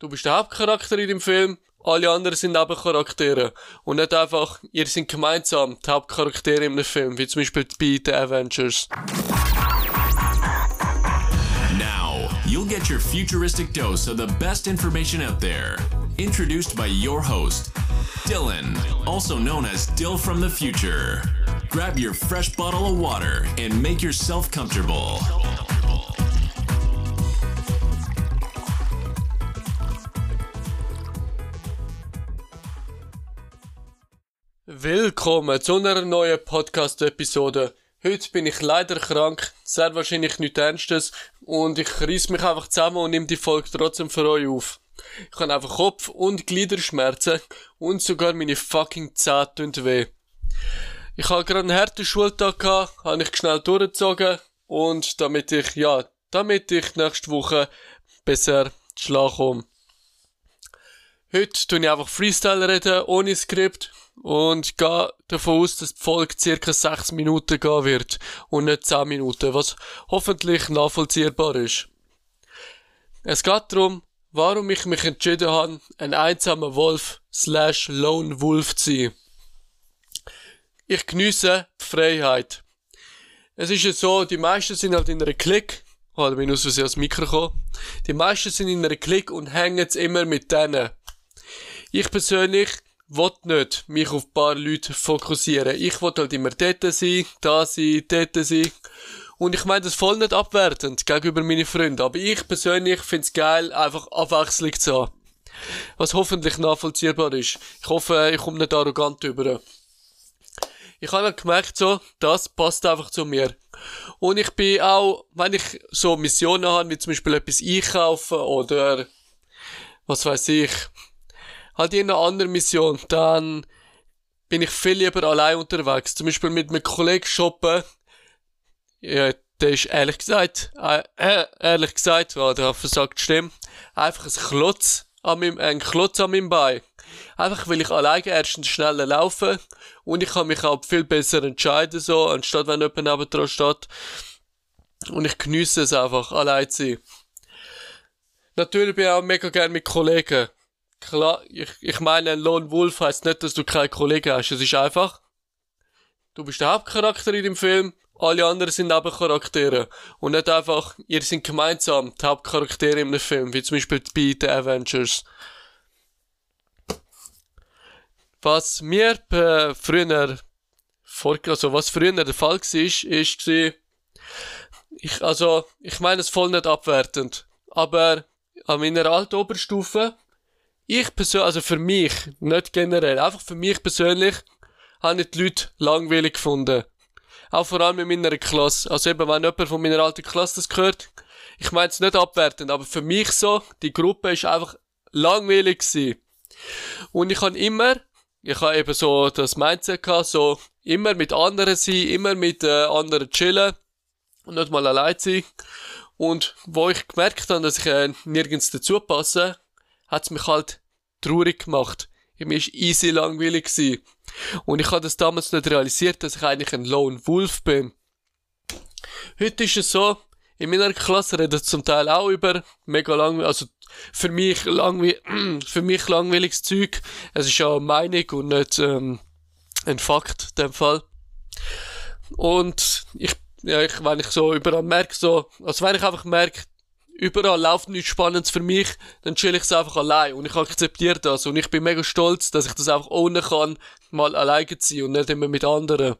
Du bist der Hauptcharakter in dem Film, alle anderen sind Nebencharaktere. Und nicht einfach, ihr seid gemeinsam die Hauptcharaktere in einem Film, wie zum Beispiel bei The Avengers. Now, you'll get your futuristic dose of the best information out there. Introduced by your host, Dylan, also known as Dill from the future. Grab your fresh bottle of water and make yourself comfortable. Willkommen zu einer neuen Podcast-Episode. Heute bin ich leider krank, sehr wahrscheinlich nichts Ernstes und ich reiss mich einfach zusammen und nehme die Folge trotzdem für euch auf. Ich habe einfach Kopf- und Gliederschmerzen und sogar meine fucking Zähne tun weh. Ich habe gerade einen harten Schultag gehabt, habe ich schnell durchgezogen und damit ich, ja, damit ich nächste Woche besser schlafen komme. Heute tue ich einfach Freestyle reden, ohne Skript und gehe davon aus, dass die Folge circa 6 Minuten gehen wird und nicht 10 Minuten, was hoffentlich nachvollziehbar ist. Es geht darum, warum ich mich entschieden habe, ein einsamer Wolf slash Lone Wolf zu sein. Ich geniesse die Freiheit. Es ist ja so, die meisten sind halt in einer Klick, oh, da bin ich aus Versehen ans Mikro gekommen. Die meisten sind in einer Klick und hängen jetzt immer mit denen. Ich persönlich will nicht mich auf ein paar Leute fokussieren. Ich will halt immer dort sein, da sein, dort sein. Und ich meine das voll nicht abwertend gegenüber meinen Freunden. Aber ich persönlich find's geil, einfach Abwechslung zu haben. Was hoffentlich nachvollziehbar ist. Ich hoffe, ich komme nicht arrogant über. Ich habe gemerkt, so, das passt einfach zu mir. Und ich bin auch, wenn ich so Missionen habe, wie zum Beispiel etwas einkaufen oder was weiß ich, halt in einer anderen Mission, dann bin ich viel lieber allein unterwegs. Zum Beispiel mit einem Kollegen shoppen. Ja, der ist ehrlich gesagt, äh, äh, ehrlich gesagt, oh, der hat versagt, stimmt, einfach ein Klotz an meinem, ein Klotz an meinem Bein. Einfach weil ich alleine erstens schneller laufe und ich kann mich auch viel besser entscheiden, so, anstatt wenn jemand neben dran steht. Und ich genieße es einfach, allein zu sein. Natürlich bin ich auch mega gern mit Kollegen. Klar, ich, ich meine, ein Lone Wolf heißt nicht, dass du keine Kollegen hast. Es ist einfach, du bist der Hauptcharakter in dem Film, alle anderen sind Nebencharaktere. Und nicht einfach, ihr seid gemeinsam die Hauptcharaktere in einem Film, wie zum Beispiel bei The Avengers. Was mir äh, früher, vor, also was früher der Fall war, ist, ist, ich, also, ich meine es voll nicht abwertend, aber an meiner alten Oberstufe, ich persönlich, also für mich, nicht generell, einfach für mich persönlich, habe ich die Leute langweilig gefunden. Auch vor allem in meiner Klasse. Also eben, wenn jemand von meiner alten Klasse das gehört, ich meine es nicht abwertend, aber für mich so, die Gruppe ist einfach langweilig gewesen. Und ich habe immer, ich habe eben so das Mindset gehabt, so immer mit anderen sein, immer mit äh, anderen chillen und nicht mal allein sein. Und wo ich gemerkt habe, dass ich äh, nirgends dazu passe, hat's mich halt traurig gemacht. Mir ist easy langweilig gewesen. Und ich habe das damals nicht realisiert, dass ich eigentlich ein Lone Wolf bin. Heute ist es so, in meiner Klasse redet zum Teil auch über mega langweilig, also für mich langweilig, für mich langweiliges Zeug. Es ist ja eine Meinung und nicht ähm, ein Fakt in dem Fall. Und ich, ja, ich, wenn ich so überall merke, so, also wenn ich einfach merke, überall läuft nichts Spannendes für mich, dann chill ich es einfach allein und ich akzeptiere das und ich bin mega stolz, dass ich das einfach ohne kann, mal alleine zu sein und nicht immer mit anderen.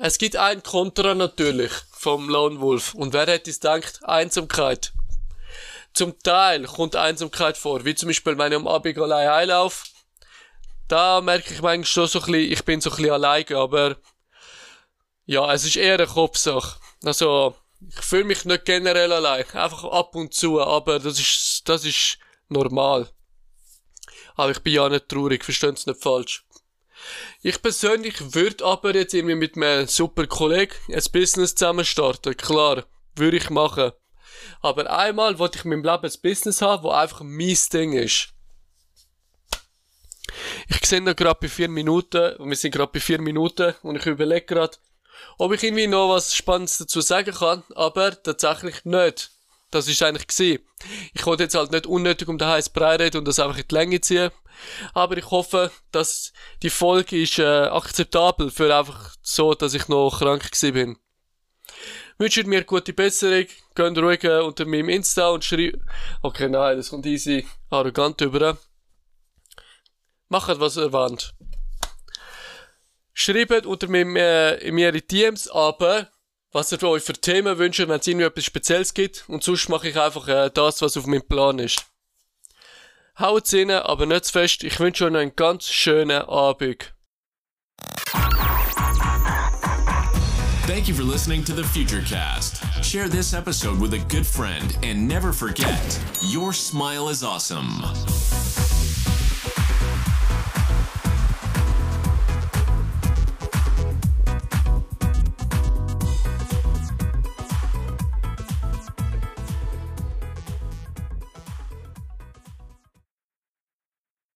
Es gibt ein Kontra natürlich vom Lone Wolf und wer hätte es gedacht? Einsamkeit. Zum Teil kommt Einsamkeit vor, wie zum Beispiel, wenn ich am Abend allein heimlaufe, da merke ich manchmal schon so ein bisschen, ich bin so ein bisschen alleine, aber ja, es ist eher eine Kopfsache. Also, ich fühle mich nicht generell allein, einfach ab und zu, aber das ist, das ist normal. Aber ich bin ja nicht traurig, verstehen Sie nicht falsch. Ich persönlich würde aber jetzt irgendwie mit einem super Kollegen ein Business zusammen starten, klar, würde ich machen. Aber einmal wollte ich in meinem Leben ein Business haben, wo einfach mein Ding ist. Ich sehe noch gerade bei vier Minuten, wir sind gerade bei vier Minuten, und ich überlege gerade, ob ich irgendwie noch was Spannendes dazu sagen kann, aber tatsächlich nicht. das ist eigentlich gewesen. Ich wollte jetzt halt nicht unnötig um den heißen Brei reden und das einfach in die Länge ziehen. Aber ich hoffe, dass die Folge ist äh, akzeptabel für einfach so, dass ich noch krank gewesen bin. Wünscht mir gute Besserung, geht ruhig äh, unter meinem Insta und schreibt... Okay, nein, das kommt easy arrogant über. Macht, was ihr wollt. Schreibt unter meinem, äh, in meine DMs, aber was ihr euch für Themen wünscht, wenn es irgendwie etwas Spezielles gibt. Und sonst mache ich einfach äh, das, was auf meinem Plan ist. Haut's rein, aber nicht zu fest. Ich wünsche euch einen ganz schönen Abend. Thank you for listening to the Futurecast. Share this episode with a good friend and never forget your smile is awesome.